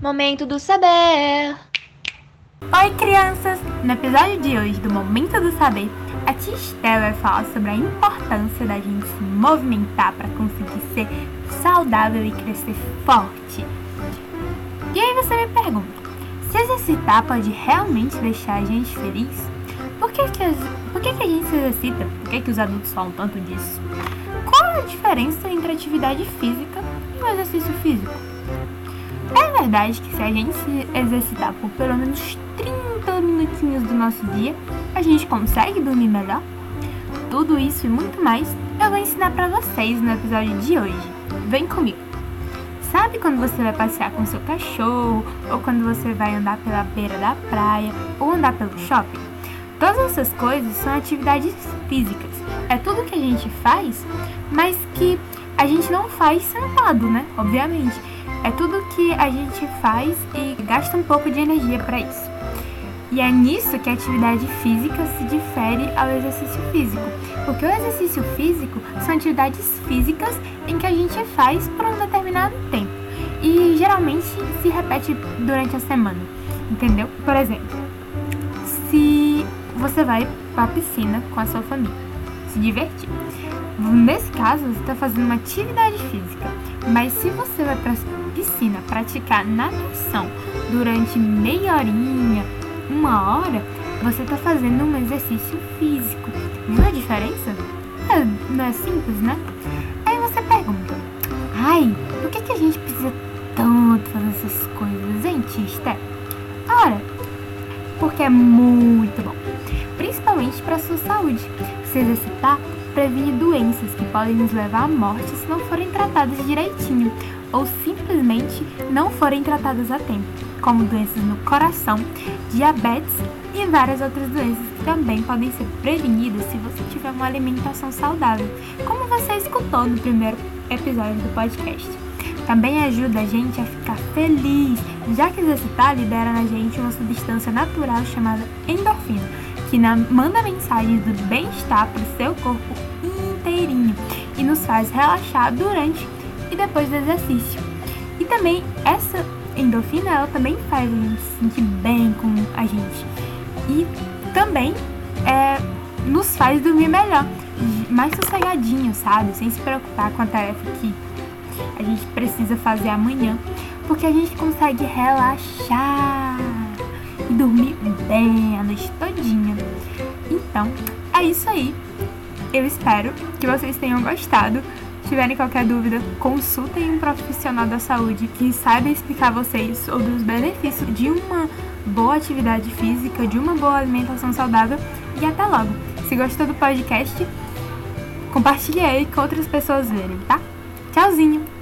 Momento do Saber. Oi, crianças! No episódio de hoje do Momento do Saber, a tia Estela vai falar sobre a importância da gente se movimentar para conseguir ser saudável e crescer forte. E aí você me pergunta, se exercitar pode realmente deixar a gente feliz? Por que, que, por que, que a gente se exercita? Por que, que os adultos falam tanto disso? Qual a diferença entre atividade física e exercício físico? Verdade que se a gente se exercitar por pelo menos 30 minutinhos do nosso dia, a gente consegue dormir melhor? Tudo isso e muito mais eu vou ensinar para vocês no episódio de hoje. Vem comigo! Sabe quando você vai passear com seu cachorro, ou quando você vai andar pela beira da praia, ou andar pelo shopping? Todas essas coisas são atividades físicas. É tudo que a gente faz, mas que a gente não faz sentado, né? Obviamente. É tudo que a gente faz e gasta um pouco de energia para isso. E é nisso que a atividade física se difere ao exercício físico. Porque o exercício físico são atividades físicas em que a gente faz por um determinado tempo. E geralmente se repete durante a semana. Entendeu? Por exemplo, se você vai para a piscina com a sua família, se divertir. Nesse caso, você está fazendo uma atividade física, mas se você vai para a piscina praticar natação durante meia horinha, uma hora, você está fazendo um exercício físico. Viu a diferença? É, não é simples, né? Aí você pergunta, ai, por que, que a gente precisa tanto fazer essas coisas, hein, tia Ora, porque é muito bom principalmente para sua saúde. Se exercitar previne doenças que podem nos levar à morte se não forem tratadas direitinho ou simplesmente não forem tratadas a tempo, como doenças no coração, diabetes e várias outras doenças que também podem ser prevenidas se você tiver uma alimentação saudável, como você escutou no primeiro episódio do podcast. Também ajuda a gente a ficar feliz, já que exercitar libera na gente uma substância natural chamada endorfina, que manda mensagens do bem-estar para o seu corpo inteirinho e nos faz relaxar durante e depois do exercício. E também essa endorfina, ela também faz a gente se sentir bem com a gente. E também é, nos faz dormir melhor, mais sossegadinho, sabe? Sem se preocupar com a tarefa que a gente precisa fazer amanhã, porque a gente consegue relaxar e dormir bem a noite todinha. Então, é isso aí. Eu espero que vocês tenham gostado. Se tiverem qualquer dúvida, consultem um profissional da saúde que saiba explicar vocês sobre os benefícios de uma boa atividade física, de uma boa alimentação saudável e até logo. Se gostou do podcast, compartilhe aí com outras pessoas verem, tá? Tchauzinho!